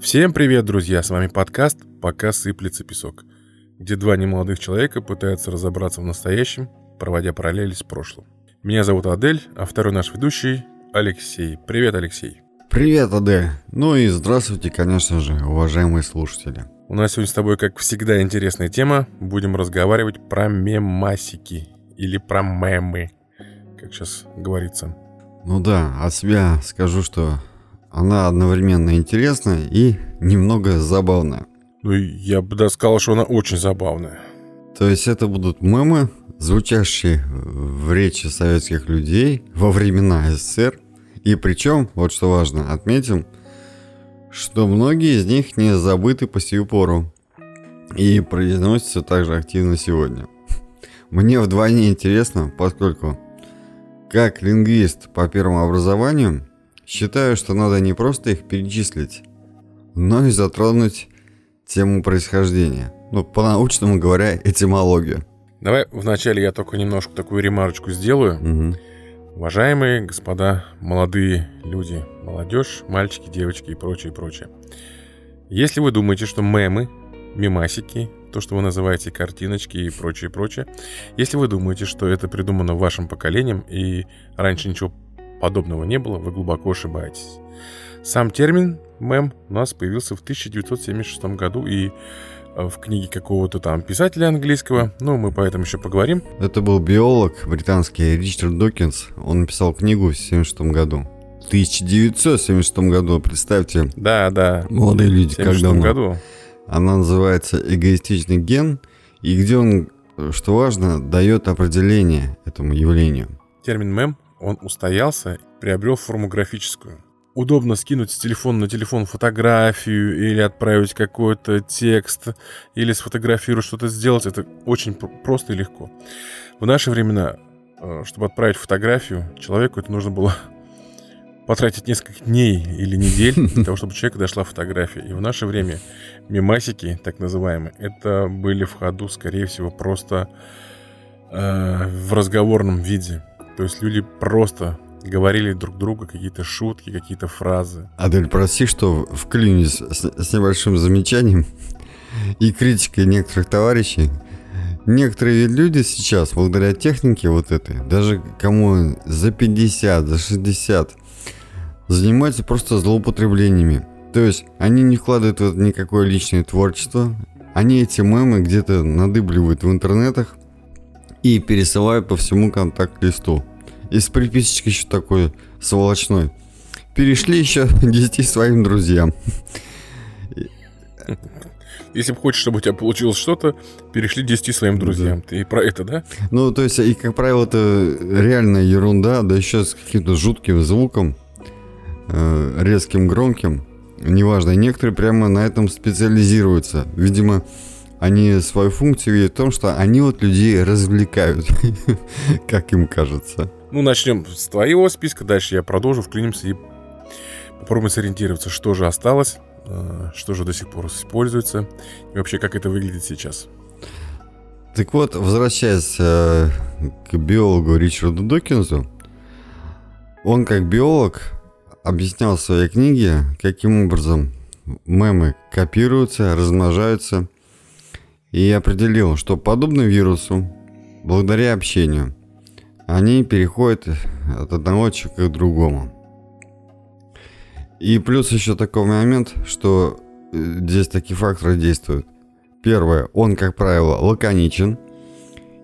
Всем привет, друзья! С вами подкаст «Пока сыплется песок», где два немолодых человека пытаются разобраться в настоящем, проводя параллели с прошлым. Меня зовут Адель, а второй наш ведущий – Алексей. Привет, Алексей! Привет, Адель! Ну и здравствуйте, конечно же, уважаемые слушатели. У нас сегодня с тобой, как всегда, интересная тема. Будем разговаривать про мемасики или про мемы, как сейчас говорится. Ну да, от себя скажу, что она одновременно интересная и немного забавная. Ну, я бы даже сказал, что она очень забавная. То есть это будут мемы, звучащие в речи советских людей во времена СССР. И причем, вот что важно, отметим, что многие из них не забыты по сию пору и произносятся также активно сегодня. Мне вдвойне интересно, поскольку как лингвист по первому образованию – Считаю, что надо не просто их перечислить, но и затронуть тему происхождения. Ну, по-научному говоря, этимологию. Давай вначале я только немножко такую ремарочку сделаю. Угу. Уважаемые господа, молодые люди, молодежь, мальчики, девочки и прочее, прочее. Если вы думаете, что мемы, мемасики, то, что вы называете картиночки и прочее, прочее, если вы думаете, что это придумано вашим поколением и раньше ничего подобного не было, вы глубоко ошибаетесь. Сам термин «мем» у нас появился в 1976 году и э, в книге какого-то там писателя английского, ну, мы по этому еще поговорим. Это был биолог британский Ричард Докинс, он написал книгу в 1976 году. В 1976 году, представьте. Да, да. Молодые люди, как давно. году. Она называется «Эгоистичный ген», и где он, что важно, дает определение этому явлению. Термин «мем» он устоялся, приобрел форму графическую. Удобно скинуть с телефона на телефон фотографию или отправить какой-то текст, или сфотографировать что-то сделать. Это очень просто и легко. В наши времена, э, чтобы отправить фотографию, человеку это нужно было потратить несколько дней или недель для того, чтобы человеку дошла фотография. И в наше время мемасики, так называемые, это были в ходу, скорее всего, просто э, в разговорном виде. То есть люди просто говорили друг другу какие-то шутки, какие-то фразы. Адель, прости, что вклинюсь с, с небольшим замечанием и критикой некоторых товарищей. Некоторые люди сейчас, благодаря технике вот этой, даже кому за 50, за 60, занимаются просто злоупотреблениями. То есть они не вкладывают в это никакое личное творчество, они эти мемы где-то надыбливают в интернетах и пересылают по всему контакт-листу. И с приписочкой еще такой сволочной. Перешли еще 10 своим друзьям. Если хочешь, чтобы у тебя получилось что-то, перешли 10 своим друзьям. Да. Ты про это, да? Ну, то есть, и, как правило, это реальная ерунда, да еще с каким-то жутким звуком, э, резким, громким. Неважно, некоторые прямо на этом специализируются. Видимо, они свою функцию видят в том, что они вот людей развлекают, как им кажется. Ну, начнем с твоего списка, дальше я продолжу, вклинимся и попробуем сориентироваться, что же осталось, э, что же до сих пор используется и вообще как это выглядит сейчас. Так вот, возвращаясь э, к биологу Ричарду Докинзу, он как биолог объяснял в своей книге, каким образом мемы копируются, размножаются, и определил, что подобно вирусу, благодаря общению – они переходят от одного человека к другому. И плюс еще такой момент, что э, здесь такие факторы действуют. Первое, он, как правило, лаконичен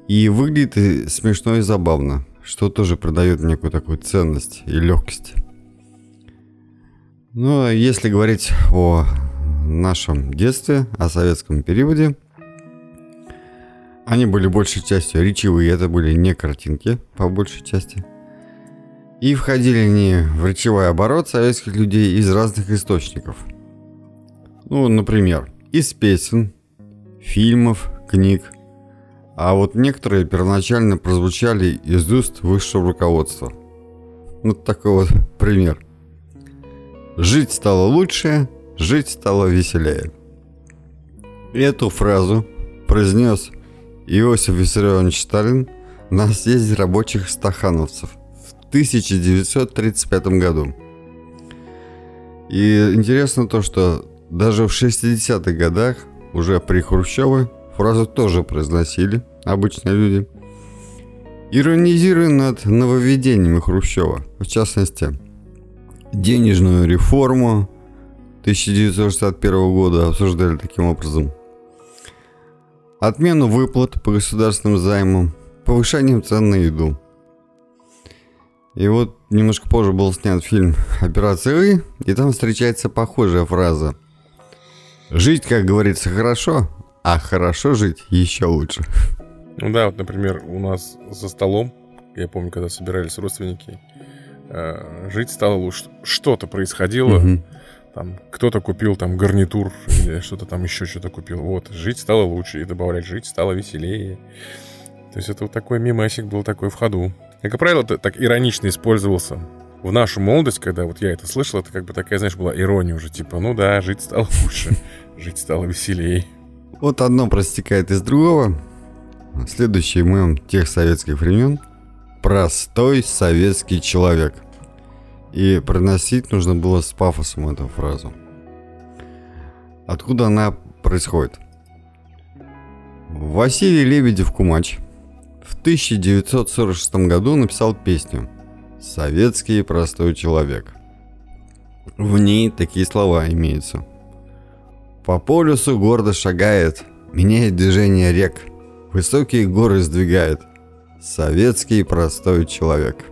и выглядит смешно и забавно, что тоже придает некую такую ценность и легкость. Ну, а если говорить о нашем детстве, о советском периоде – они были большей частью речевые, это были не картинки, по большей части. И входили они в речевой оборот советских людей из разных источников. Ну, например, из песен, фильмов, книг. А вот некоторые первоначально прозвучали из уст высшего руководства. Вот такой вот пример. Жить стало лучше, жить стало веселее. Эту фразу произнес Иосиф Виссарионович Сталин на съезде рабочих стахановцев в 1935 году. И интересно то, что даже в 60-х годах, уже при Хрущеве, фразу тоже произносили обычные люди. Иронизируя над нововведениями Хрущева, в частности, денежную реформу 1961 года обсуждали таким образом. Отмену выплат по государственным займам, повышением цен на еду. И вот немножко позже был снят фильм «Операция И», и там встречается похожая фраза. «Жить, как говорится, хорошо, а хорошо жить еще лучше». Ну да, вот, например, у нас за столом, я помню, когда собирались родственники, э, жить стало лучше. Что-то происходило, угу. Там кто-то купил там гарнитур или что-то там еще что-то купил. Вот, жить стало лучше, и добавлять жить стало веселее. То есть это вот такой мимасик был такой в ходу. Как правило, это так иронично использовался. В нашу молодость, когда вот я это слышал, это как бы такая, знаешь, была ирония уже, типа, ну да, жить стало лучше, жить стало веселее. Вот одно простекает из другого. Следующий мем тех советских времен – простой советский человек. И проносить нужно было с пафосом эту фразу. Откуда она происходит? Василий Лебедев-Кумач в 1946 году написал песню «Советский простой человек». В ней такие слова имеются. По полюсу гордо шагает, меняет движение рек – Высокие горы сдвигает. Советский простой человек.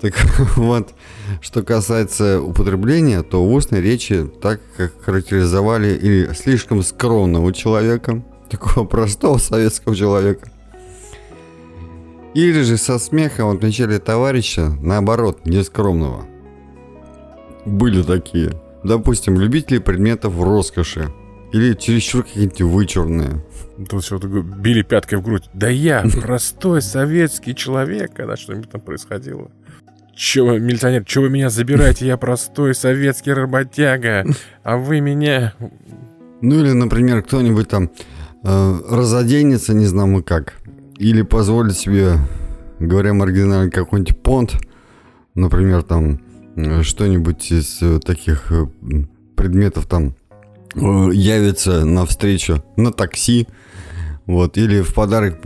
Так вот, что касается употребления, то в устной речи так как характеризовали или слишком скромного человека, такого простого советского человека, или же со смехом отмечали товарища, наоборот, нескромного. Были такие. Допустим, любители предметов роскоши, или чересчур какие-нибудь вычурные. Тут все били пяткой в грудь. Да я простой советский человек, когда что-нибудь там происходило. Че милиционер, че вы меня забираете? Я простой советский работяга, а вы меня... Ну или, например, кто-нибудь там э, разоденется, не знаю мы как, или позволит себе, говоря маргинально, какой-нибудь понт, например, там э, что-нибудь из э, таких э, предметов там явится на встречу на такси, вот, или в подарок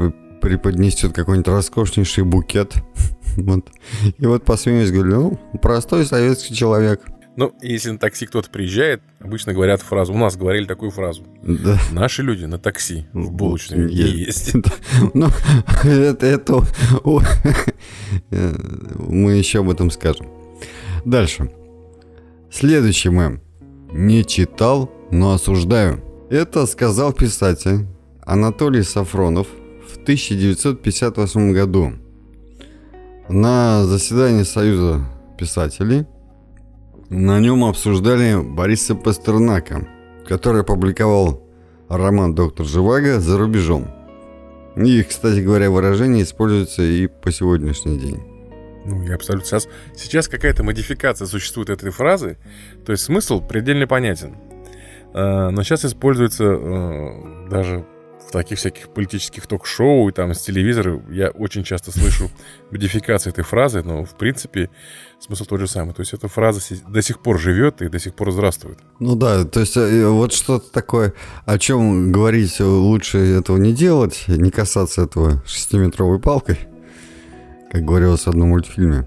преподнесет какой-нибудь роскошнейший букет, вот. И вот посмеюсь, говорю, ну, простой советский человек. Ну, если на такси кто-то приезжает, обычно говорят фразу. У нас говорили такую фразу. Да. Наши люди на такси в булочной есть. Ну, это, это э, мы еще об этом скажем. Дальше. Следующий мем. Не читал, но осуждаю. Это сказал писатель Анатолий Сафронов в 1958 году на заседании Союза писателей. На нем обсуждали Бориса Пастернака, который опубликовал роман «Доктор Живаго» за рубежом. И, кстати говоря, выражение используется и по сегодняшний день. Ну, я абсолютно сейчас... Сейчас какая-то модификация существует этой фразы, то есть смысл предельно понятен. Э, но сейчас используется э, даже таких всяких политических ток-шоу и там с телевизора я очень часто слышу модификации этой фразы, но в принципе смысл тот же самый. То есть эта фраза до сих пор живет и до сих пор здравствует. Ну да, то есть э, вот что-то такое, о чем говорить лучше этого не делать, не касаться этого шестиметровой палкой, как говорилось в одном мультфильме.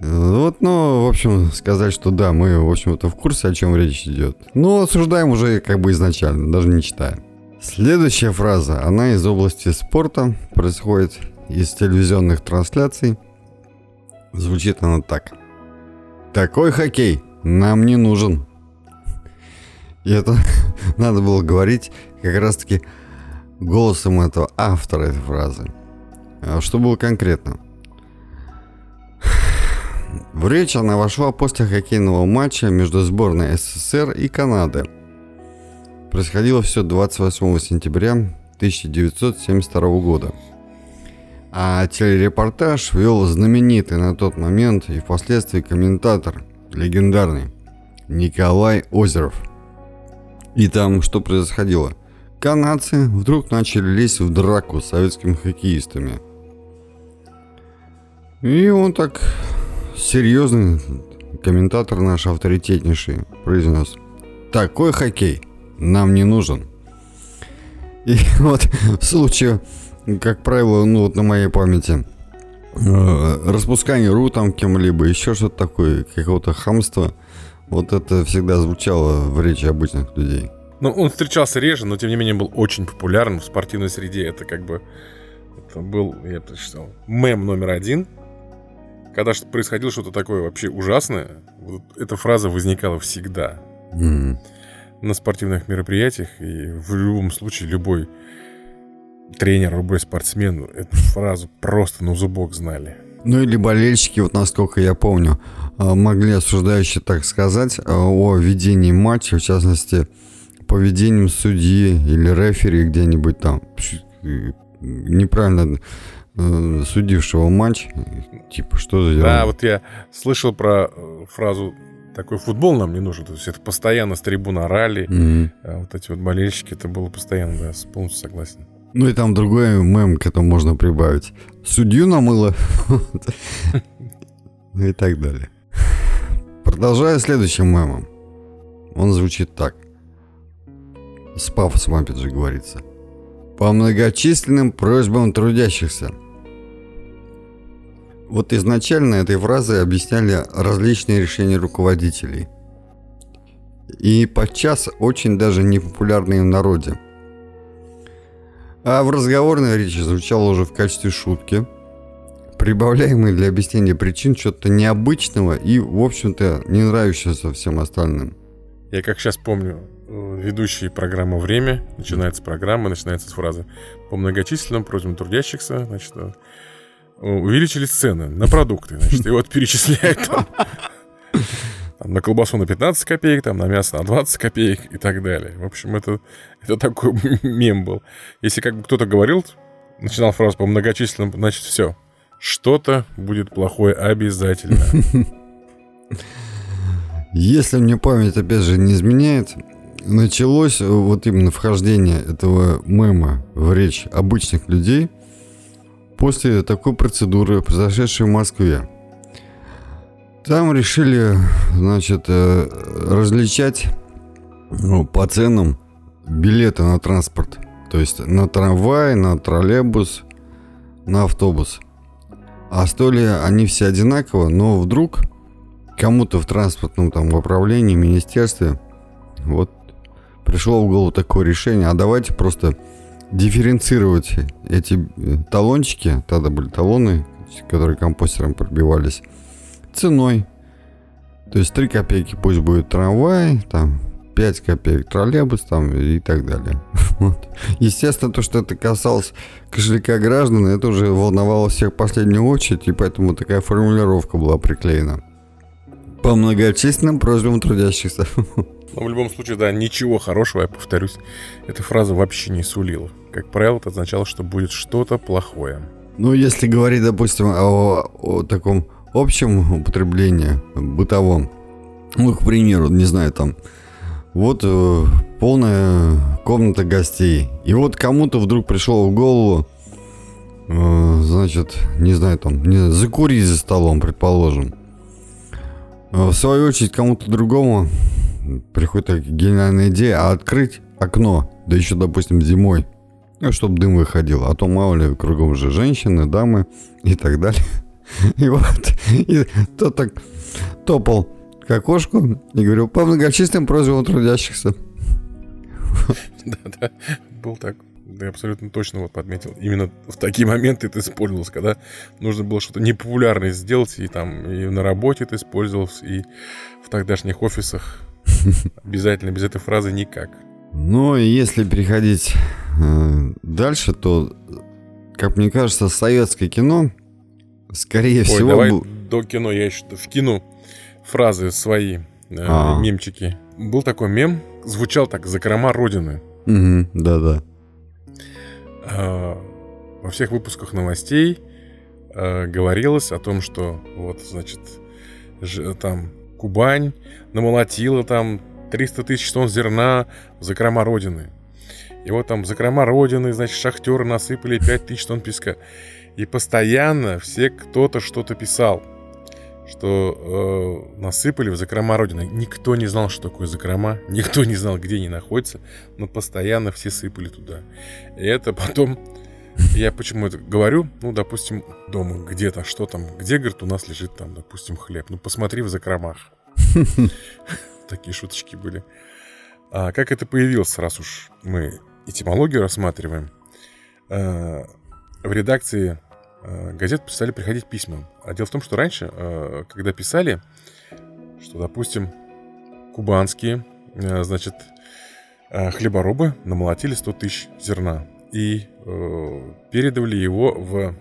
Вот, ну, в общем, сказать, что да, мы, в общем-то, в курсе, о чем речь идет. Но осуждаем уже как бы изначально, даже не читаем. Следующая фраза, она из области спорта, происходит из телевизионных трансляций. Звучит она так. Такой хоккей нам не нужен. И это надо было говорить как раз-таки голосом этого автора этой фразы. А что было конкретно? В речь она вошла после хоккейного матча между сборной СССР и Канады. Происходило все 28 сентября 1972 года. А телерепортаж вел знаменитый на тот момент и впоследствии комментатор, легендарный, Николай Озеров. И там что происходило? Канадцы вдруг начали лезть в драку с советскими хоккеистами. И он так серьезный, комментатор наш авторитетнейший произнес, такой хоккей нам не нужен. И вот в случае, как правило, ну вот на моей памяти, э, распускание ру там кем-либо, еще что-то такое, какого-то хамства, вот это всегда звучало в речи обычных людей. Ну, он встречался реже, но тем не менее был очень популярен в спортивной среде. Это как бы это был, я прочитал, мем номер один. Когда происходило что-то такое вообще ужасное, вот эта фраза возникала всегда. Mm. На спортивных мероприятиях. И в любом случае любой тренер, любой спортсмен эту фразу просто на зубок знали. Ну или болельщики, вот насколько я помню, а, могли осуждающие так сказать а, о ведении матча, в частности, поведением судьи или рефери где-нибудь там неправильно э, судившего матч. Типа, что за дела? Да, вот я слышал про э, фразу такой футбол нам не нужен. То есть это постоянно с трибуны орали. Mm-hmm. А вот эти вот болельщики, это было постоянно, да, полностью согласен. Ну и там другой мем к этому можно прибавить. Судью намыло. Ну и так далее. Продолжая следующим мемом. Он звучит так. С пафосом опять же говорится по многочисленным просьбам трудящихся. Вот изначально этой фразой объясняли различные решения руководителей. И подчас очень даже непопулярные в народе. А в разговорной речи звучало уже в качестве шутки, прибавляемой для объяснения причин чего-то необычного и, в общем-то, не нравящегося всем остальным. Я как сейчас помню, Э, ведущий программы «Время». Начинается программа, начинается с фразы «По многочисленным просьбам трудящихся, значит, э, увеличили цены на продукты». Значит, и вот перечисляют там, там на колбасу на 15 копеек, там на мясо на 20 копеек и так далее. В общем, это, это такой мем был. Если как бы кто-то говорил, начинал фразу по многочисленным, значит, все. Что-то будет плохое обязательно. Если мне память, опять же, не изменяет, началось вот именно вхождение этого мема в речь обычных людей после такой процедуры, произошедшей в Москве. Там решили, значит, э, различать ну, по ценам билеты на транспорт. То есть на трамвай, на троллейбус, на автобус. А стоили они все одинаково, но вдруг кому-то в транспортном там управлении, министерстве вот пришло в голову такое решение, а давайте просто дифференцировать эти э, талончики, тогда были талоны, которые компостером пробивались, ценой. То есть 3 копейки пусть будет трамвай, там 5 копеек троллейбус там и так далее. Вот. Естественно, то, что это касалось кошелька граждан, это уже волновало всех в последнюю очередь, и поэтому такая формулировка была приклеена. По многочисленным просьбам трудящихся. Но в любом случае, да, ничего хорошего, я повторюсь, эта фраза вообще не сулила. Как правило, это означало, что будет что-то плохое. Ну, если говорить, допустим, о, о таком общем употреблении, бытовом, ну, к примеру, не знаю, там, вот э, полная комната гостей, и вот кому-то вдруг пришло в голову, э, значит, не знаю, там, не, закурить за столом, предположим. Э, в свою очередь, кому-то другому приходит гениальная идея, а открыть окно, да еще, допустим, зимой, ну, чтобы дым выходил, а то мало ли кругом же женщины, дамы и так далее. И вот, и тот так топал к окошку и говорил, по многочисленным просьбам трудящихся. Да-да, был так. Ты абсолютно точно вот подметил. Именно в такие моменты это использовалось, когда нужно было что-то непопулярное сделать, и там и на работе это использовалось, и в тогдашних офисах Обязательно, без этой фразы никак. Ну, и если переходить э, дальше, то, как мне кажется, советское кино, скорее Ой, всего... давай был... до кино я еще вкину фразы свои, э, а. мемчики. Был такой мем, звучал так «Закрома Родины». Угу, да-да. Э, во всех выпусках новостей э, говорилось о том, что вот, значит, там Кубань намолотила там 300 тысяч тонн зерна в закрома Родины. И вот там закрома Родины, значит, шахтеры насыпали 5 тысяч тонн песка. И постоянно все кто-то что-то писал. Что э, насыпали в закрома Родины. Никто не знал, что такое закрома, никто не знал, где они находятся, но постоянно все сыпали туда. И это потом, я почему это говорю, ну, допустим, дома где-то, что там, где, говорит, у нас лежит там, допустим, хлеб. Ну, посмотри в закромах. Такие шуточки были. А как это появилось, раз уж мы этимологию рассматриваем? Э, в редакции газет стали приходить письма. А дело в том, что раньше, э, когда писали, что, допустим, кубанские, э, значит, хлеборобы намолотили 100 тысяч зерна и передавали его в,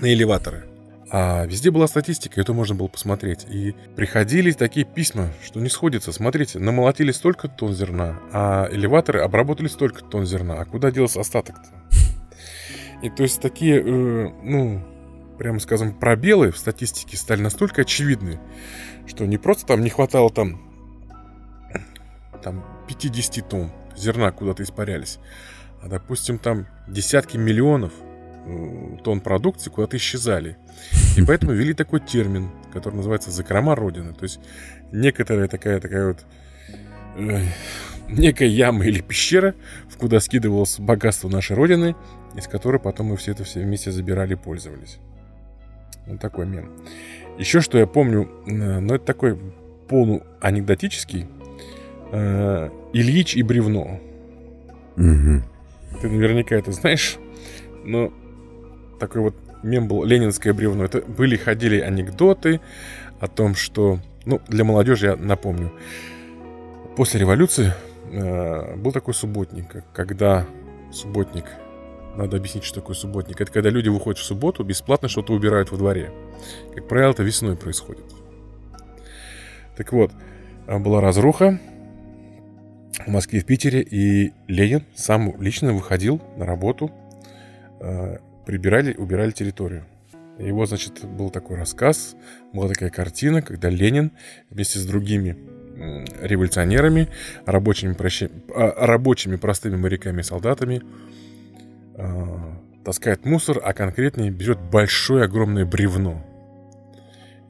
на элеваторы. А везде была статистика, это можно было посмотреть. И приходили такие письма, что не сходится. Смотрите, намолотили столько тонн зерна, а элеваторы обработали столько тонн зерна. А куда делся остаток-то? И то есть такие, э, ну, прямо скажем, пробелы в статистике стали настолько очевидны, что не просто там не хватало там, там 50 тонн зерна куда-то испарялись, а, допустим, там десятки миллионов э, тонн продукции куда-то исчезали. И поэтому ввели такой термин, который называется «закрома Родины». То есть некоторая такая, такая вот э, некая яма или пещера, в куда скидывалось богатство нашей Родины, из которой потом мы все это все вместе забирали и пользовались. Вот такой мем. Еще что я помню, э, ну это такой полу анекдотический. Э, Ильич и бревно. Угу. Ты наверняка это знаешь. Но такой вот мем был «Ленинское бревно». Это были, ходили анекдоты о том, что... Ну, для молодежи я напомню. После революции был такой субботник, когда субботник надо объяснить, что такое субботник. Это когда люди выходят в субботу, бесплатно что-то убирают во дворе. Как правило, это весной происходит. Так вот, а, была разруха в Москве, в Питере, и Ленин сам лично выходил на работу, а, прибирали, убирали территорию. Его, значит, был такой рассказ, была такая картина, когда Ленин вместе с другими революционерами, рабочими, прощи, а, рабочими простыми моряками и солдатами э, таскает мусор, а конкретнее берет большое огромное бревно.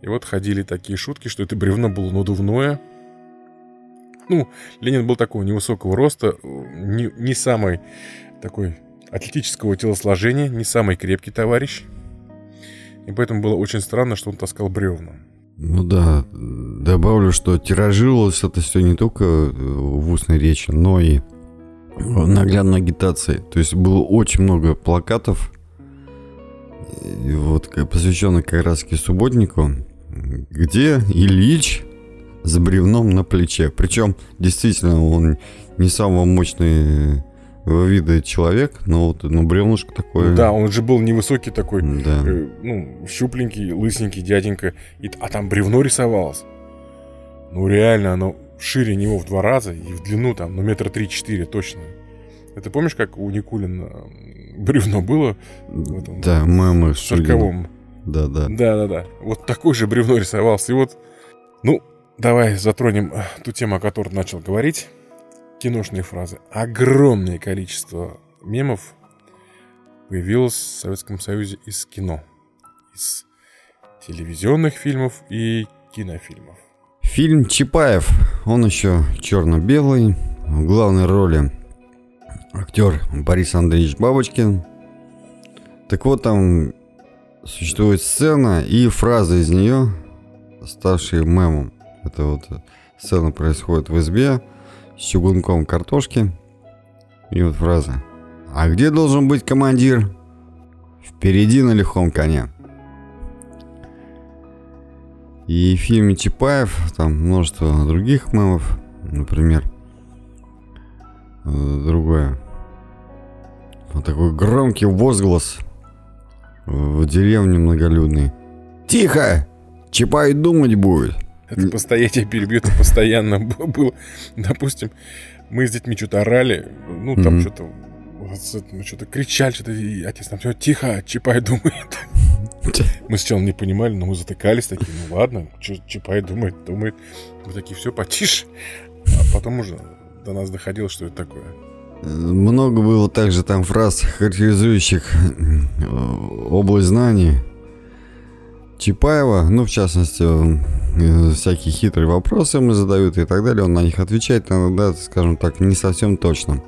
И вот ходили такие шутки, что это бревно было надувное. Ну, Ленин был такого невысокого роста, не, не самый такой атлетического телосложения, не самый крепкий товарищ. И поэтому было очень странно, что он таскал бревна. Ну да, добавлю, что тиражировалось это все не только в устной речи, но и наглядной агитации. То есть было очень много плакатов, вот посвященных как раз субботнику, где Ильич с бревном на плече. Причем, действительно, он не самого мощный вида человек, но вот ну, бревнышко такое. Да, он же был невысокий такой, да. э, ну, щупленький, лысенький дяденька, и, а там бревно рисовалось. Ну, реально, оно шире него в два раза и в длину там, ну, метра три-четыре точно. Это помнишь, как у Никулина бревно было? В этом, да, мама. В сороковом. Да, да. Да, да, да. Вот такое же бревно рисовался. И вот, ну, давай затронем э, ту тему, о которой начал говорить. Киношные фразы. Огромное количество мемов появилось в Советском Союзе из кино. Из телевизионных фильмов и кинофильмов. Фильм Чапаев, он еще черно-белый, в главной роли актер Борис Андреевич Бабочкин. Так вот, там существует сцена и фраза из нее, ставшие мемом. Это вот сцена происходит в избе с чугунком картошки. И вот фраза. А где должен быть командир? Впереди на легком коне. И в фильме Чапаев там множество других мемов. Например, э, другое. Вот такой громкий возглас в деревне многолюдной. Тихо! Чапай думать будет. Это постоянно, я перебью, это постоянно было. Допустим, мы с детьми что-то орали, ну, там mm-hmm. что-то ну, что-то кричали, что-то, и отец там все, тихо, Чапай думает. Мы сначала не понимали, но мы затыкались такие, ну ладно, Чапай думает, думает. Мы такие, все, потише. А потом уже до нас доходило, что это такое. Много было также там фраз, характеризующих э, область знаний. Чапаева, ну, в частности, э, всякие хитрые вопросы ему задают и так далее, он на них отвечает иногда, скажем так, не совсем точно.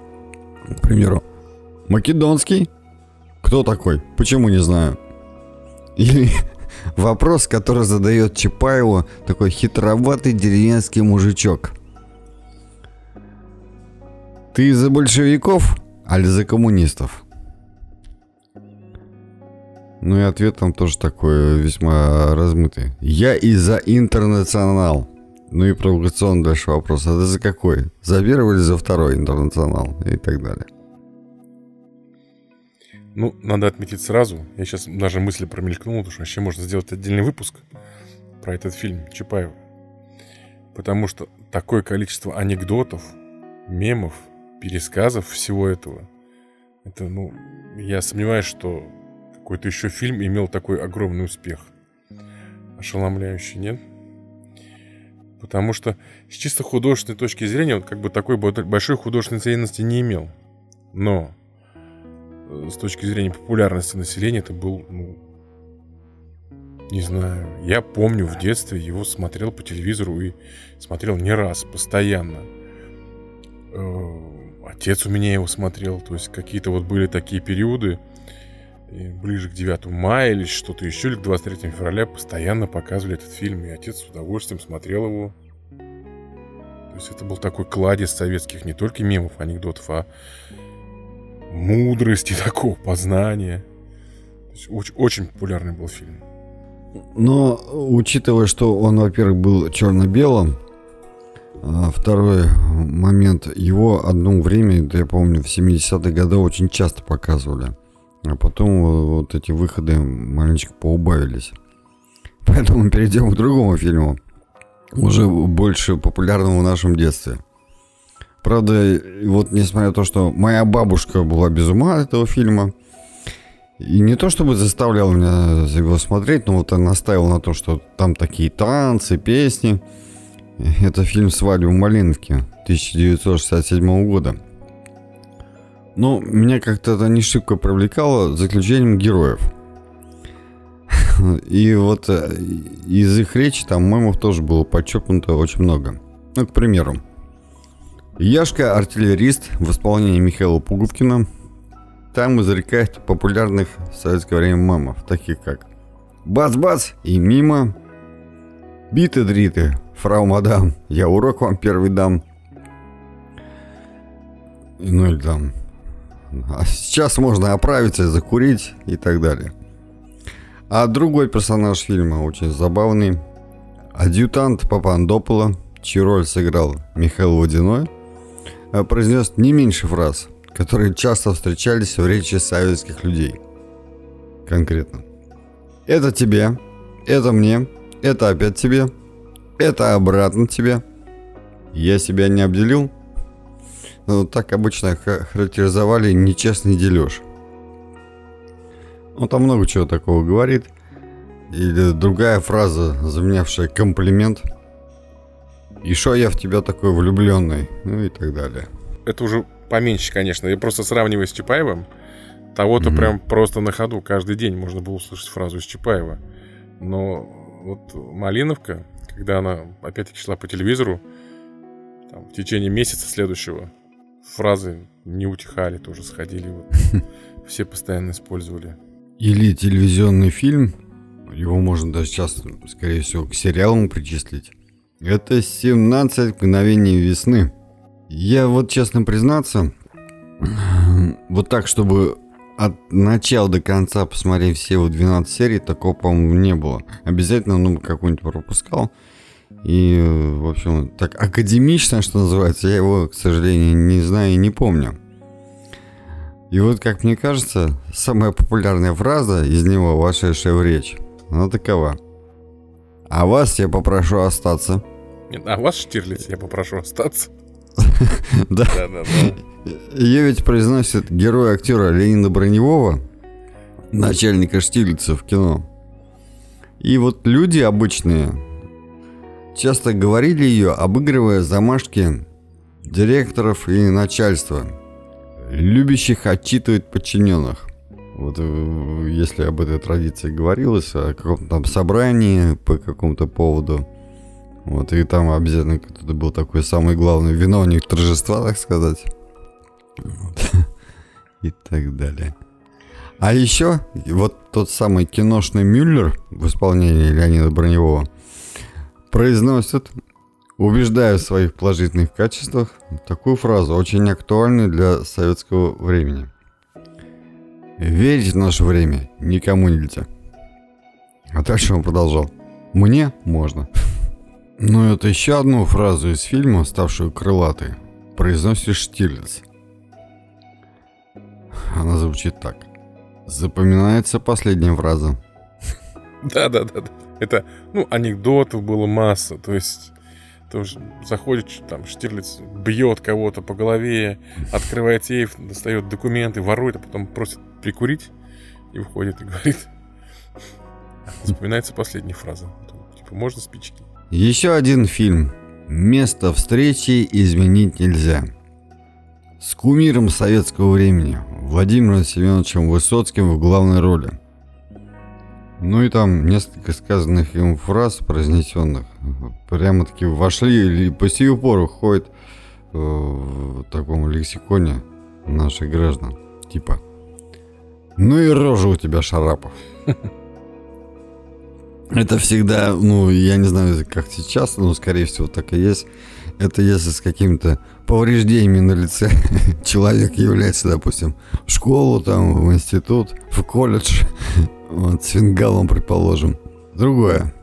К примеру, Македонский? Кто такой? Почему не знаю? Или вопрос, который задает Чапаеву такой хитроватый деревенский мужичок. Ты за большевиков, али за коммунистов? Ну и ответ там тоже такой весьма размытый. Я и за интернационал. Ну и провокационный дальше вопрос. А ты за какой? За первый или за второй интернационал? И так далее. Ну, надо отметить сразу. Я сейчас даже мысли промелькнул, потому что вообще можно сделать отдельный выпуск про этот фильм Чапаева. Потому что такое количество анекдотов, мемов, пересказов всего этого. Это, ну, я сомневаюсь, что какой-то еще фильм имел такой огромный успех. Ошеломляющий, нет? Потому что с чисто художественной точки зрения, вот как бы такой большой художественной ценности не имел. Но э, с точки зрения популярности населения это был, ну, не знаю, я помню в детстве его смотрел по телевизору и смотрел не раз, постоянно. Э, отец у меня его смотрел, то есть какие-то вот были такие периоды, ближе к 9 мая или что-то еще, или к 23 февраля постоянно показывали этот фильм, и отец с удовольствием смотрел его. То есть это был такой кладезь советских не только мемов, анекдотов, а мудрости такого, познания. очень, очень популярный был фильм. Но учитывая, что он, во-первых, был черно-белым, а второй момент, его одно время, я помню, в 70-е годы очень часто показывали. А потом вот эти выходы маленечко поубавились. Поэтому перейдем к другому фильму, уже больше популярному в нашем детстве. Правда, вот несмотря на то, что моя бабушка была без ума от этого фильма, и не то чтобы заставлял меня его смотреть, но вот она настаивала на том, что там такие танцы, песни. Это фильм «Свадьба в Малиновке» 1967 года. Но меня как-то это не шибко привлекало заключением героев. И вот э, из их речи там мемов тоже было подчеркнуто очень много. Ну, к примеру, Яшка артиллерист в исполнении Михаила Пуговкина там изрекает популярных в советское время мемов, таких как «Бац-бац» и «Мимо», «Биты-дриты», «Фрау мадам», «Я урок вам первый дам», ну или там а сейчас можно оправиться, закурить и так далее. А другой персонаж фильма очень забавный. Адъютант Папандопола, чью роль сыграл Михаил Водяной, а произнес не меньше фраз, которые часто встречались в речи советских людей. Конкретно. Это тебе, это мне, это опять тебе, это обратно тебе. Я себя не обделил – ну, так обычно характеризовали нечестный дележ. Он там много чего такого говорит. Или другая фраза, заменявшая комплимент. И что я в тебя такой влюбленный? Ну и так далее. Это уже поменьше, конечно. Я просто сравниваю с Чапаевым. Того-то mm-hmm. прям просто на ходу каждый день можно было услышать фразу из Чапаева. Но вот Малиновка, когда она опять-таки шла по телевизору, там, в течение месяца следующего, фразы не утихали, тоже сходили. Вот. Все постоянно использовали. Или телевизионный фильм, его можно даже сейчас, скорее всего, к сериалам причислить. Это «17 мгновений весны». Я вот, честно признаться, вот так, чтобы от начала до конца посмотреть все вот 12 серий, такого, по-моему, не было. Обязательно, ну, какой-нибудь пропускал. И, в общем, так академично, что называется, я его, к сожалению, не знаю и не помню. И вот, как мне кажется, самая популярная фраза из него, вошедшая в речь, она такова. А вас я попрошу остаться. Нет, а вас, Штирлиц, я попрошу остаться. Да. Ее ведь произносит герой актера Ленина Броневого, начальника Штирлица в кино. И вот люди обычные, часто говорили ее, обыгрывая замашки директоров и начальства, любящих отчитывать подчиненных. Вот э, если об этой традиции говорилось, о каком-то там собрании по какому-то поводу, вот, и там обязательно кто-то был такой самый главный виновник торжества, так сказать. И так далее. А еще вот тот самый киношный Мюллер в исполнении Леонида Броневого произносит, убеждая в своих положительных качествах, такую фразу, очень актуальную для советского времени. Верить в наше время никому нельзя. А дальше он продолжал. Мне можно. Ну, это еще одну фразу из фильма, ставшую крылатой, произносит Штирлиц. Она звучит так. Запоминается последняя фраза. Да-да-да. Это, ну, анекдотов было масса. То есть, тоже заходит, там, Штирлиц бьет кого-то по голове, открывает сейф, достает документы, ворует, а потом просит прикурить и уходит и говорит. Запоминается последняя фраза. Типа, можно спички? Еще один фильм. Место встречи изменить нельзя. С кумиром советского времени Владимиром Семеновичем Высоцким в главной роли. Ну и там несколько сказанных ему фраз, произнесенных, прямо-таки вошли и по сию пору ходят э, в таком лексиконе наших граждан. Типа, ну и рожа у тебя, Шарапов. Это всегда, ну, я не знаю, как сейчас, но, скорее всего, так и есть. Это если с какими-то повреждениями на лице человек является, допустим, в школу, там, в институт, в колледж, вот, с фингалом, предположим. Другое,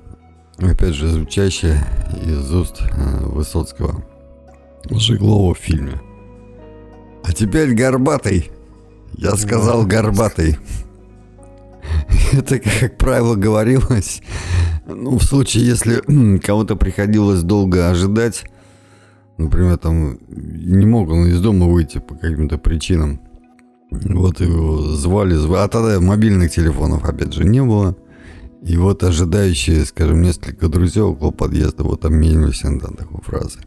опять же, звучащее из уст э, Высоцкого, Жиглова в фильме. А теперь горбатый. Я сказал горбатый. Это, как правило, говорилось, ну, в случае, если кого-то приходилось долго ожидать, например, там не мог он из дома выйти по каким-то причинам, вот его звали, звали, а тогда мобильных телефонов, опять же, не было. И вот ожидающие, скажем, несколько друзей около подъезда вот обменивались иногда такой фразой.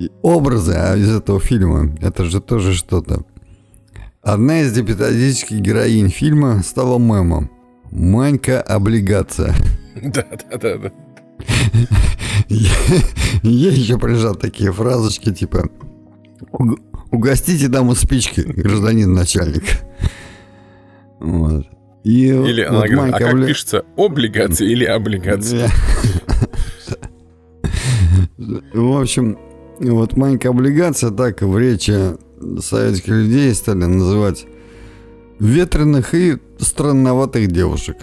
И образы а из этого фильма, это же тоже что-то. Одна из эпизодических героинь фильма стала мемом. Манька облигация. Да, да, да, да. Я еще прижал такие фразочки, типа «Угостите даму спички, гражданин начальник». Вот. И или вот она говорит, а как обли... пишется, облигация или облигация? В общем, вот маленькая облигация так в речи советских людей стали называть ветреных и странноватых девушек.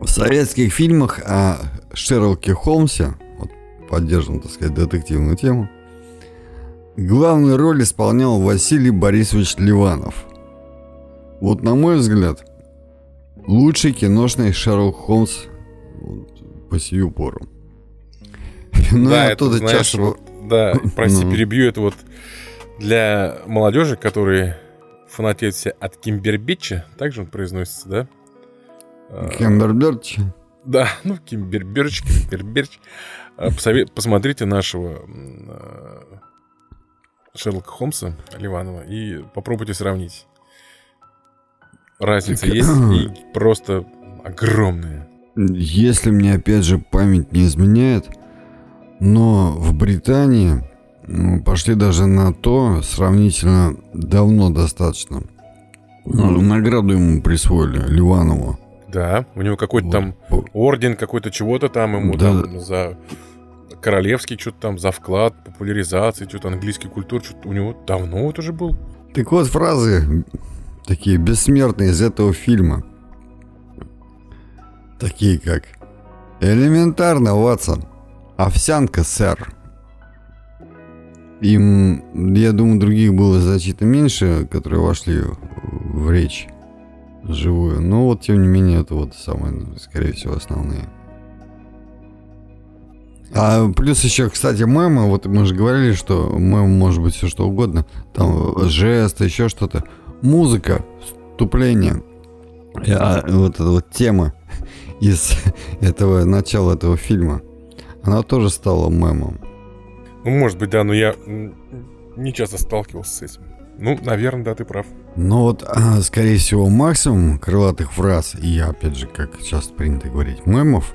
В советских фильмах о Шерлоке Холмсе, вот поддержим, так сказать, детективную тему, главную роль исполнял Василий Борисович Ливанов. Вот, на мой взгляд, лучший киношный Шерлок Холмс вот, по сию пору. Ну, да, это, знаешь, часто... вот, да, прости, ну. перебью, это вот для молодежи, которые фанатеют все от Кимбербича, также он произносится, да? А, Кимберберч? Да, ну, Кимберберч, Кимберберч. А, посмотрите нашего а, Шерлока Холмса Ливанова и попробуйте сравнить. Разница есть и просто огромная. Если мне опять же память не изменяет, но в Британии ну, пошли даже на то сравнительно давно достаточно. Ну, награду ему присвоили, Ливанову. Да, у него какой-то вот. там орден какой-то чего-то там ему да. там за королевский что-то там, за вклад, популяризации, что-то английской культуры, что-то у него давно вот уже был. Так вот, фразы такие бессмертные из этого фильма. Такие как «Элементарно, Ватсон. Овсянка, сэр». Им, я думаю, других было значительно меньше, которые вошли в речь живую. Но вот, тем не менее, это вот самые, скорее всего, основные. А плюс еще, кстати, мемы, вот мы же говорили, что мем может быть все что угодно. Там жест, еще что-то. Музыка, вступление. А вот эта вот тема из этого начала этого фильма, она тоже стала мемом. Ну, может быть, да, но я не часто сталкивался с этим. Ну, наверное, да, ты прав. Ну вот, а, скорее всего, максимум крылатых фраз, и опять же, как сейчас принято говорить, мемов,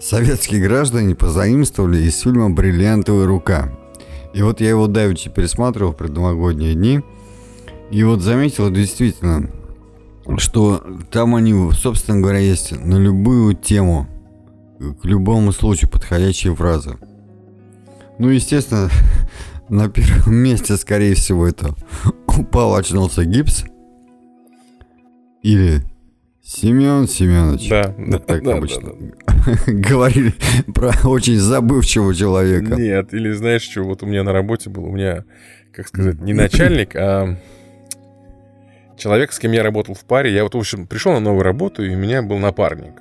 советские граждане позаимствовали из фильма «Бриллиантовая рука». И вот я его давеча пересматривал в предновогодние дни, и вот заметил действительно, что там они, собственно говоря, есть на любую тему, к любому случаю подходящие фразы. Ну, естественно, на первом месте, скорее всего, это упал, очнулся гипс. Или Семен Семенович. Да, Вот да, так да, обычно да, говорили про очень забывчивого человека. Нет, или знаешь что, вот у меня на работе был, у меня, как сказать, не начальник, а человек, с кем я работал в паре. Я вот, в общем, пришел на новую работу, и у меня был напарник.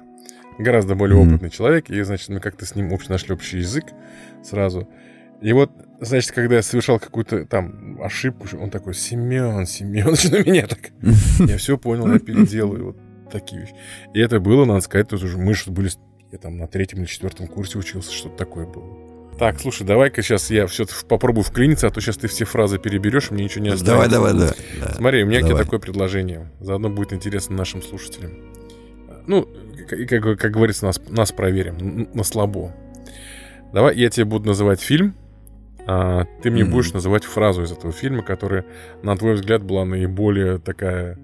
Гораздо более Мгм. опытный человек, и, значит, мы как-то с ним общ, нашли общий язык сразу. И вот, значит, когда я совершал какую-то там ошибку, он такой, Семен, Семенович, на меня так. Я все понял, я переделаю. Вот такие вещи. И это было, надо сказать, тут уже мы что были, я там на третьем или четвертом курсе учился, что-то такое было. Так, слушай, давай-ка сейчас я все попробую вклиниться, а то сейчас ты все фразы переберешь, мне ничего не останется. Давай, давай, да. Смотри, у меня Давай. такое предложение. Заодно будет интересно нашим слушателям. Ну, как, как- как говорится, нас, нас проверим на слабо. Давай я тебе буду называть фильм, а ты мне Мгм. будешь называть фразу из этого фильма, которая, на твой взгляд, была наиболее такая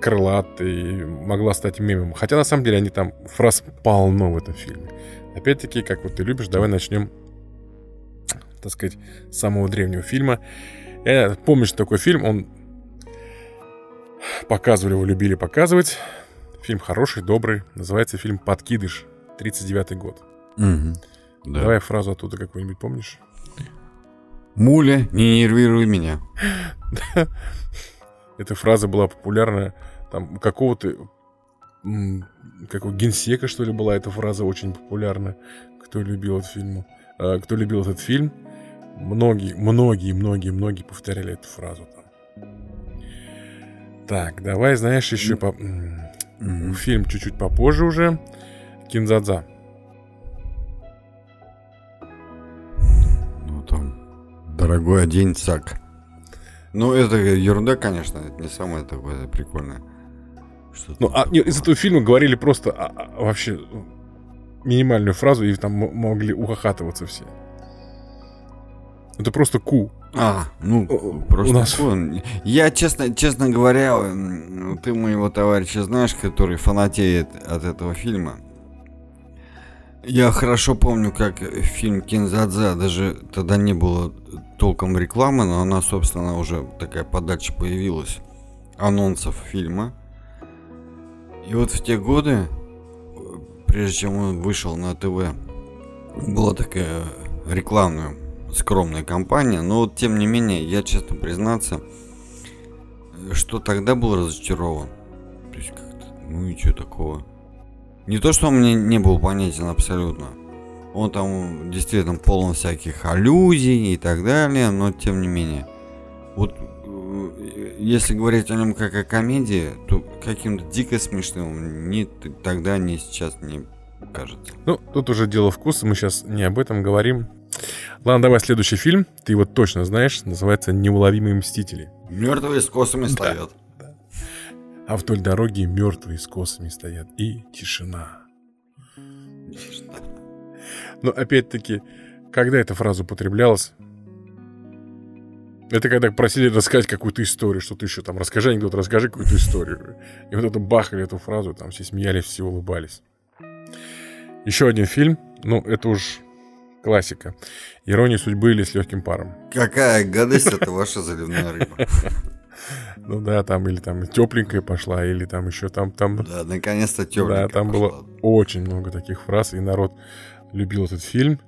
крылатой, могла стать мемом. Хотя, на самом деле, они там фраз полно в этом фильме. Опять-таки, как вот ты любишь, давай начнем, так сказать, с самого древнего фильма. Я, помнишь такой фильм, он показывали его, любили показывать. Фильм хороший, добрый. Называется фильм «Подкидыш», 39-й год. Мгм. Да. Давай фразу оттуда какую-нибудь помнишь? Муля, не нервируй меня. Эта фраза была популярна там какого-то какого генсека, что ли, была эта фраза очень популярна. Кто любил этот фильм? А, кто любил этот фильм? Многие, многие, многие, многие повторяли эту фразу там. Так, давай, знаешь, еще по... фильм чуть-чуть попозже уже. Кинзадза. Дорогой одень сак. Ну, это ерунда, конечно, это не самое такое прикольное. Что Ну, а, не, из этого фильма говорили просто а, а, вообще минимальную фразу, и там могли ухахатываться все. Это просто ку. А, ну, У- просто у нас- фон. Я, честно, честно говоря, ты моего товарища знаешь, который фанатеет от этого фильма. Я хорошо помню, как фильм Кинзадза, даже тогда не было толком рекламы, но она, собственно, уже такая подача появилась анонсов фильма. И вот в те годы, прежде чем он вышел на ТВ, была такая рекламная скромная компания, но вот тем не менее, я честно признаться, что тогда был разочарован. То есть как-то, ну и что такого. Не то, что он мне не был понятен абсолютно. Он там действительно полон всяких аллюзий и так далее, но тем не менее. Вот э, если говорить о нем как о комедии, то каким-то дико смешным ни тогда, ни сейчас не кажется. Ну, тут уже дело вкуса, мы сейчас не об этом говорим. Ладно, давай следующий фильм. Ты его точно знаешь. Называется «Неуловимые мстители». Мертвые с косами стоят. А вдоль дороги мертвые с косами стоят. И тишина. Но опять-таки, когда эта фраза употреблялась, это когда просили рассказать какую-то историю, что ты еще там расскажи анекдот, расскажи какую-то историю. И вот это бахали эту фразу, там все смеялись, все улыбались. Еще один фильм, ну, это уж классика. «Ирония судьбы» или «С легким паром». Какая гадость это ваша заливная рыба. Ну да, там или там тепленькая пошла, или там еще там, там Да, наконец-то тёпленько Да, там пошла. было очень много таких фраз, и народ любил этот фильм,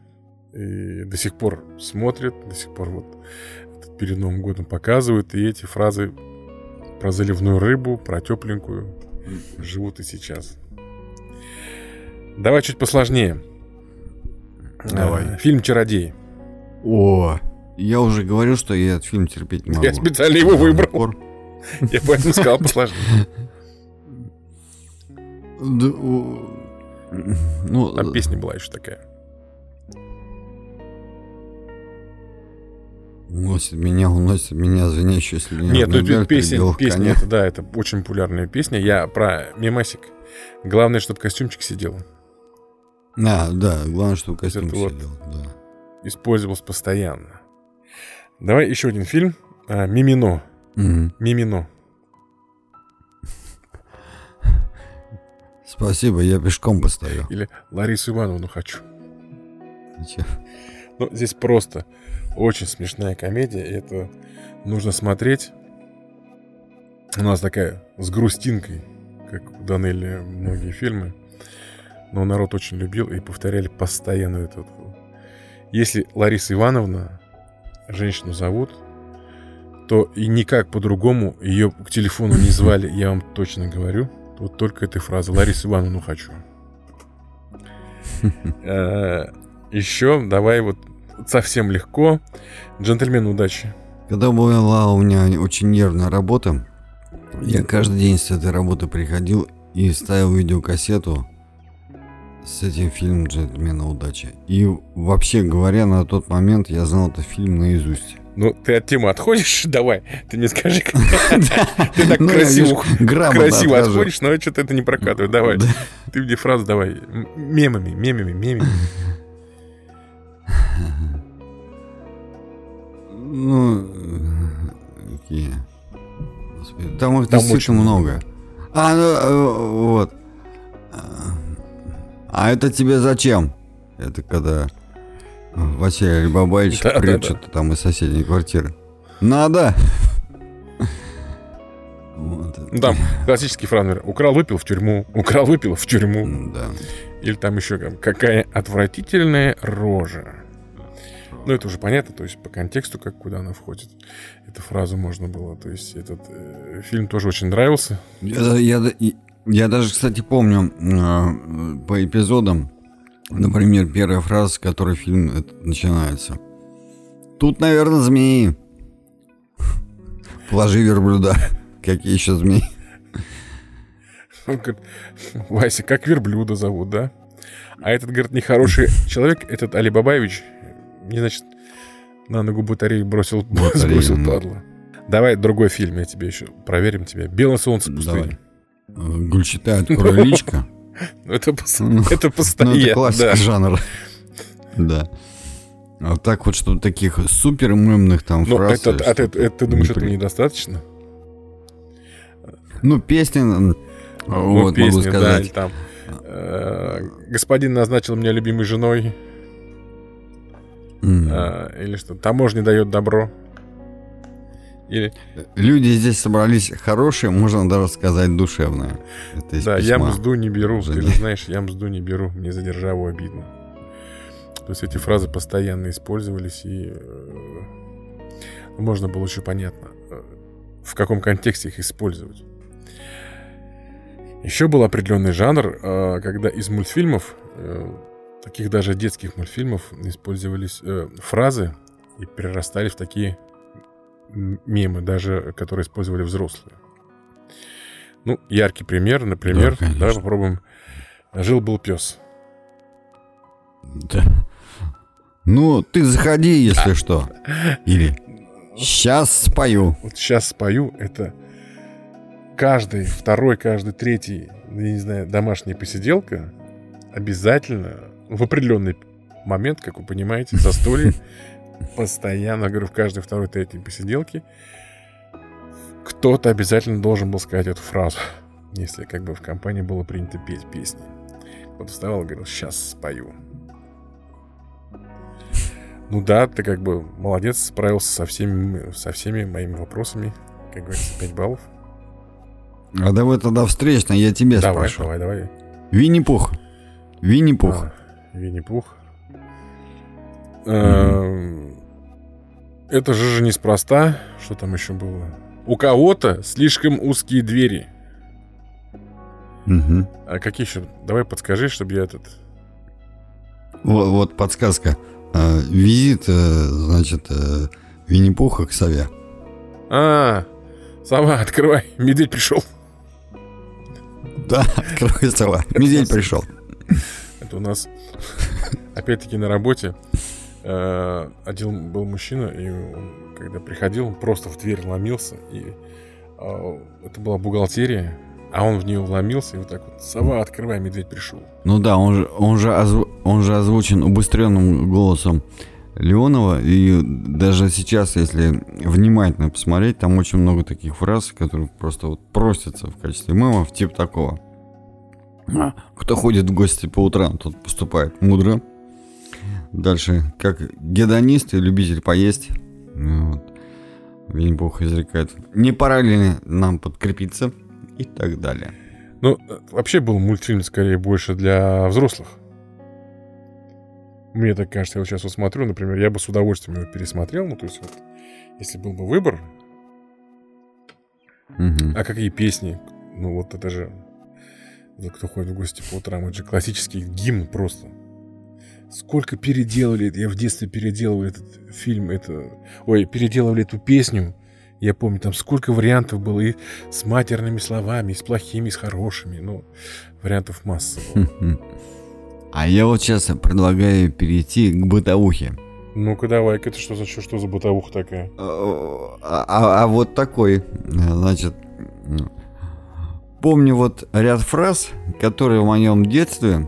и до сих пор смотрит, до сих пор вот перед Новым годом показывают, и эти фразы про заливную рыбу, про тепленькую живут и сейчас. Давай чуть посложнее. Давай. А, Фильм «Чародей». О, я уже говорил, что я этот фильм терпеть не могу. Я специально его выбрал. Я поэтому сказал посложнее. Ну, Там песня была еще такая. Уносит меня, уносит меня, звенящую слюня. Нет, ну это песня, песня, это, да, это очень популярная песня. Я про мемасик. Главное, чтобы костюмчик сидел. А, да, главное, чтобы костюмчик вот сидел, да. Использовался постоянно. Давай еще один фильм. А, Мимино. Мгм. Мимино. Спасибо, я пешком постою. Или Ларису Ивановну хочу. Ничего. Ну, здесь просто очень смешная комедия. Это нужно смотреть. У нас такая с грустинкой, как у Данелли многие фильмы. Но народ очень любил и повторяли постоянно этот. Если Лариса Ивановна, женщину зовут, то и никак по-другому ее к телефону не звали, я вам точно говорю. Вот только этой фразы. Ларису Ивановну хочу. Э, Еще давай вот совсем легко. Джентльмен удачи. Когда была у меня очень нервная работа, я каждый день с этой работы приходил и ставил видеокассету с этим фильмом «Джентльмена удачи». И вообще говоря, на тот момент я знал этот фильм наизусть. Ну, ты от темы отходишь? Давай, ты мне скажи, ты так Ну, красиво, красиво отходишь, но что-то это не прокатывает. Давай, Да. ты мне фразу давай. Мемами, мемами, мемами. Ну, какие? Там их действительно много. А, ну, э, вот. А это тебе зачем? Это когда Василий Алибабаевич Да, да, прет да. что-то там из соседней квартиры. Надо! Вот Там классический фраз, например, украл, выпил в тюрьму, украл, выпил в тюрьму. Да. Или там еще какая отвратительная рожа. Ну, это уже понятно, то есть по контексту, как куда она входит. Эту фразу можно было. То есть этот э, фильм тоже очень нравился. Я, я, я даже, кстати, помню э, по эпизодам, например, первая фраза, с которой фильм начинается. Тут, наверное, змеи. Положи верблюда. Какие еще змеи? Он говорит, Вася, как верблюда зовут, да? А этот, говорит, нехороший человек, этот Али Бабаевич, не значит, на ногу батарею бросил, Батарею, сбросил, ну. падла. Давай другой фильм, я тебе еще проверим тебя. «Белое солнце пустыни». Давай. Э, Гульчатай, открой личка. Ну, Это, пос- Ну, это Ну, постоянно, это классика да. жанра. Да. А так вот, что таких супер мемных там Но фраз. это, а ты, это ты думаешь, не при- недостаточно? Ну, песни, м, Ну, вот, могу песня, да, сказать. или там э, господин назначил меня любимой женой, М. э, или что, таможня дает добро. Или, Люди здесь собрались хорошие, можно даже сказать душевные. Это да, я письма. мзду не беру, ты жене. же знаешь, я мзду не беру, мне за державу обидно. То есть эти фразы постоянно использовались, и э, можно было еще понятно, э, в каком контексте их использовать. Еще был определенный жанр, э, когда из мультфильмов, э, таких даже детских мультфильмов, использовались фразы и перерастали в такие мемы, даже которые использовали взрослые. Ну, яркий пример, например, конечно. давай попробуем. Жил-был пес. Да. Ну, ты заходи, если что. Или сейчас спою. Вот сейчас спою, это каждый второй, каждый третий, я не знаю, домашняя посиделка обязательно в определенный момент, как вы понимаете, застолье, постоянно, говорю, в каждой второй, третьей посиделке кто-то обязательно должен был сказать эту фразу, если как бы в компании было принято петь песни. Вот вставал и говорил, сейчас спою. Ну да, ты как бы молодец, справился со всеми, со всеми моими вопросами. Как говорится, 5 баллов. А давай тогда встречно, я тебе давай, спрошу. давай, давай. Винни-Пух. Винни-Пух. А, Винни-Пух. Эм, Это же же неспроста. Что там еще было? У кого-то слишком узкие двери. Мгм. А какие еще? Давай подскажи, чтобы я этот... Вот, вот подсказка. А, визит, э, значит, э, Винни-Пуха к сове. А, сова, открывай. Медведь пришел. Да, открой сова. Медведь пришел. Это у нас, опять-таки, на работе Э, один был мужчина, и он, когда приходил, он просто в дверь ломился, и э, это была бухгалтерия, а он в нее вломился, и вот так вот, сова, открывай, медведь пришел. Ну да, он же, он же, озву, он же озвучен убыстренным голосом Леонова, и даже сейчас, если внимательно посмотреть, там очень много таких фраз, которые просто вот просятся в качестве мемов, типа такого. А, кто ходит в гости по утрам, тот поступает мудро. Дальше, как гедонист и любитель поесть. Вот. Винни-Пух изрекает. Не пора ли нам подкрепиться? И так далее. Ну, вообще был мультфильм скорее больше для взрослых. Мне так кажется, я вот сейчас вот смотрю, например, я бы с удовольствием его пересмотрел, ну, то есть вот, если был бы выбор, Мгм. а какие песни, ну, вот это же, кто ходит в гости по утрам, это же классический гимн просто. Сколько переделали, я в детстве переделывал этот фильм, это, ой, переделывали эту песню, я помню, там сколько вариантов было и с матерными словами, и с плохими, и с хорошими, ну, вариантов масса было. Мгм. А я вот сейчас предлагаю перейти к бытовухе. Ну-ка давай-ка, это что за, что, что за бытовуха такая? А, а- а вот такой, значит, помню вот ряд фраз, которые в моем детстве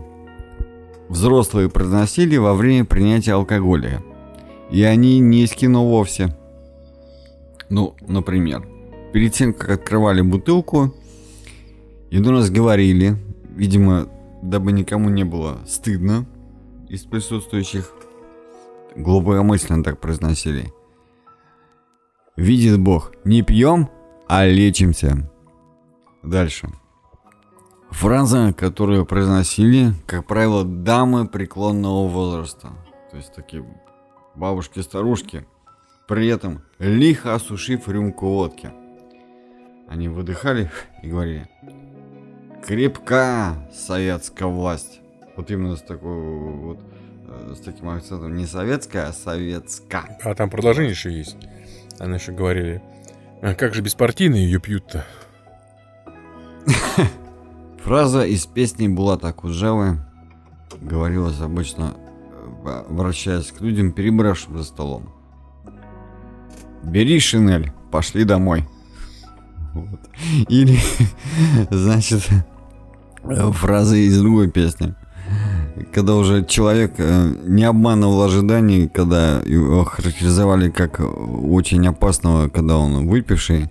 взрослые произносили во время принятия алкоголя. И они не из кино вовсе. Ну, например, перед тем, как открывали бутылку, иной раз говорили, видимо, дабы никому не было стыдно из присутствующих, глубокомысленно так произносили. Видит Бог, не пьем, а лечимся. Дальше. Фраза, которую произносили, как правило, дамы преклонного возраста. То есть такие бабушки-старушки. При этом лихо осушив рюмку водки. Они выдыхали и говорили Крепка советская власть. Вот именно с такой вот э, с таким акцентом не советская, а советская. А там продолжение еще есть. Они еще говорили, «А как же беспартийные ее пьют-то? Фраза из песни Булата Куджавы говорилась обычно, э, обращаясь к людям, перебравшим за столом. Бери шинель, пошли домой. Вот. Или, значит, э, фраза из другой песни. Когда уже человек э, не обманывал ожиданий, когда его характеризовали как очень опасного, когда он выпивший.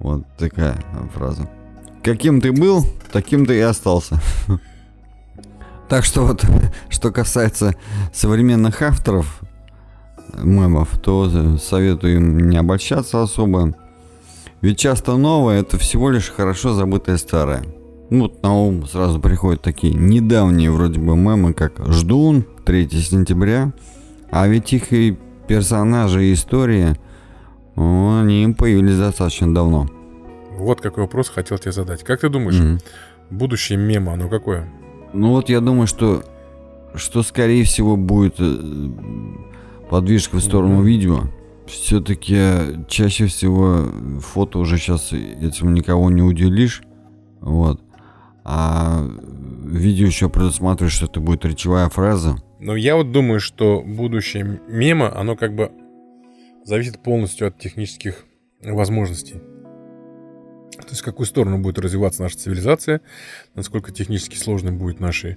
Вот такая фраза. Каким ты был, таким ты и остался. Так что вот, что касается современных авторов мемов, то советую им не обольщаться особо. Ведь часто новое это всего лишь хорошо забытое старое. Ну, вот на ум сразу приходят такие недавние вроде бы мемы, как «Ждун», 3 сентября. А ведь их и персонажи, и истории, они появились достаточно давно. Вот какой вопрос хотел тебе задать. Как ты думаешь, Мгм. будущее мема, оно какое? Ну вот я думаю, что, что скорее всего будет э, подвижка в сторону Мгм. видео. Все-таки чаще всего фото уже сейчас этим никого не уделишь. Вот. А видео еще предусматривает, что это будет речевая фраза. Но я вот думаю, что будущее мема, оно как бы зависит полностью от технических возможностей. То есть в какую сторону будет развиваться наша цивилизация, насколько технически сложны будут наши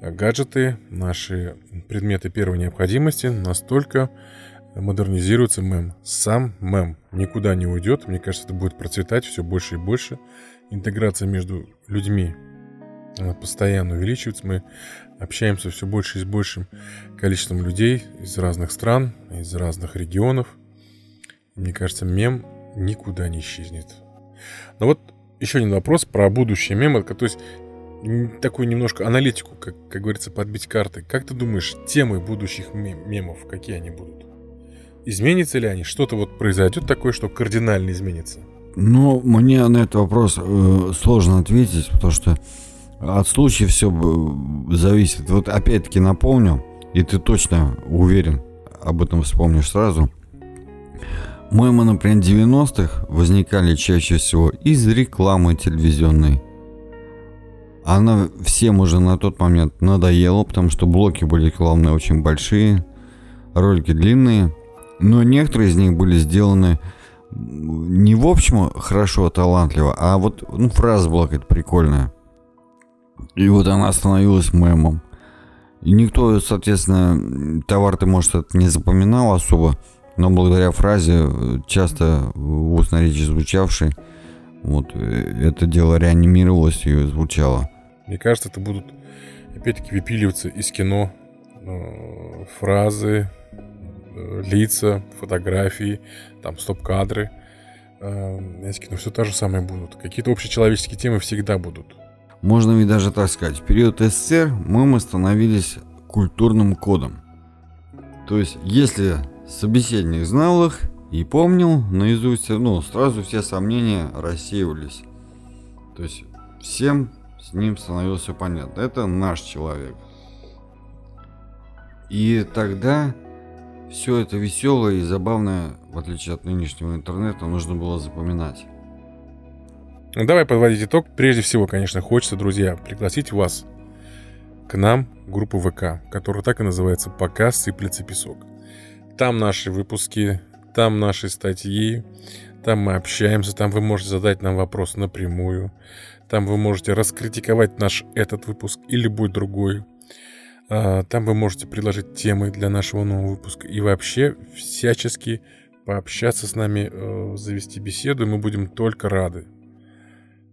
э, гаджеты, наши предметы первой необходимости, настолько модернизируется мем. Сам мем никуда не уйдет. Мне кажется, это будет процветать все больше и больше. Интеграция между людьми она постоянно увеличивается. Мы общаемся все больше и с большим количеством людей из разных стран, из разных регионов. Мне кажется, мем никуда не исчезнет. Но вот еще один вопрос про будущее мема. То есть такую немножко аналитику, как, как говорится, подбить карты. Как ты думаешь, темы будущих мем- мемов, какие они будут? Изменятся ли они? Что-то вот произойдет такое, что кардинально изменится? Ну, мне на этот вопрос э, сложно ответить, потому что от случая все зависит. Вот опять-таки напомню, и ты точно уверен, об этом вспомнишь сразу. Мемы, например, 90-х возникали чаще всего из рекламы телевизионной. Она всем уже на тот момент надоела, потому что блоки были рекламные очень большие. ролики длинные, но некоторые из них были сделаны не в общем хорошо, талантливо, а вот ну, фраза была какая-то прикольная. И вот она становилась мемом. И никто, соответственно, товар ты, может, это не запоминал особо, но благодаря фразе, часто в устной речи звучавшей, вот, э, это дело реанимировалось и звучало. Мне кажется, это будут, опять-таки, выпиливаться из кино э, фразы, э, лица, фотографии, там, стоп-кадры. Э, из кино все то же самое будут. Какие-то общечеловеческие темы всегда будут. Можно ведь даже так сказать. В период СССР мы становились культурным кодом. То есть, если собеседник знал их и помнил наизусть, ну, сразу все сомнения рассеивались. То есть, всем с ним становилось все понятно. Это наш человек. И тогда все это веселое и забавное, в отличие от нынешнего интернета, нужно было запоминать. Ну, давай подводить итог. Прежде всего, конечно, хочется, друзья, пригласить вас к нам, в группу ВК, которая так и называется «Пока сыплется песок». Там наши выпуски, там наши статьи, там мы общаемся, там вы можете задать нам вопрос напрямую, там вы можете раскритиковать наш этот выпуск или любой другой. А, там вы можете предложить темы для нашего нового выпуска и вообще всячески пообщаться с нами, э, завести беседу, и мы будем только рады.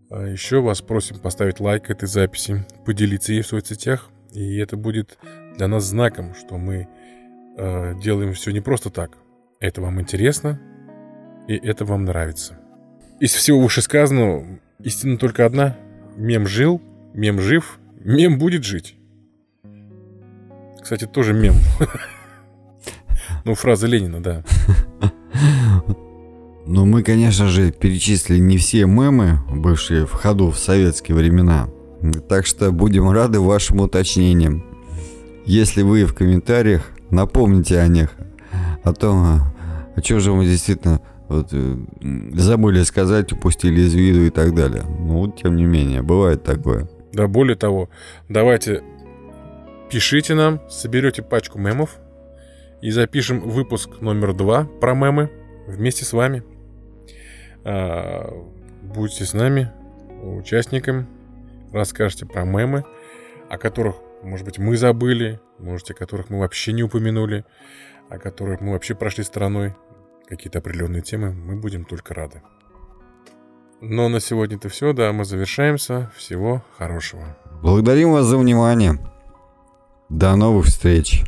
А еще вас просим поставить лайк этой записи, поделиться ей в соцсетях, и это будет для нас знаком, что мы э, делаем все не просто так. Это вам интересно, и это вам нравится. Из всего вышесказанного истина только одна. Мем жил, мем жив, мем будет жить. Кстати, тоже мем. Ну, фраза Ленина, да. Но мы, конечно же, перечислили не все мемы, бывшие в ходу в советские времена. Так что будем рады вашим уточнениям. Если вы в комментариях, напомните о них. О том, о чем же мы действительно вот, э, забыли сказать, упустили из виду и так далее. Ну, вот, тем не менее, бывает такое. Да, более того, давайте пишите нам, соберете пачку мемов и запишем выпуск номер два про мемы вместе с вами. А, будьте с нами, участником, расскажете про мемы, о которых, может быть, мы забыли, может, о которых мы вообще не упомянули, о которых мы вообще прошли стороной, какие-то определенные темы, мы будем только рады. Но на сегодня это все, да, мы завершаемся. Всего хорошего. Благодарим вас за внимание. До новых встреч.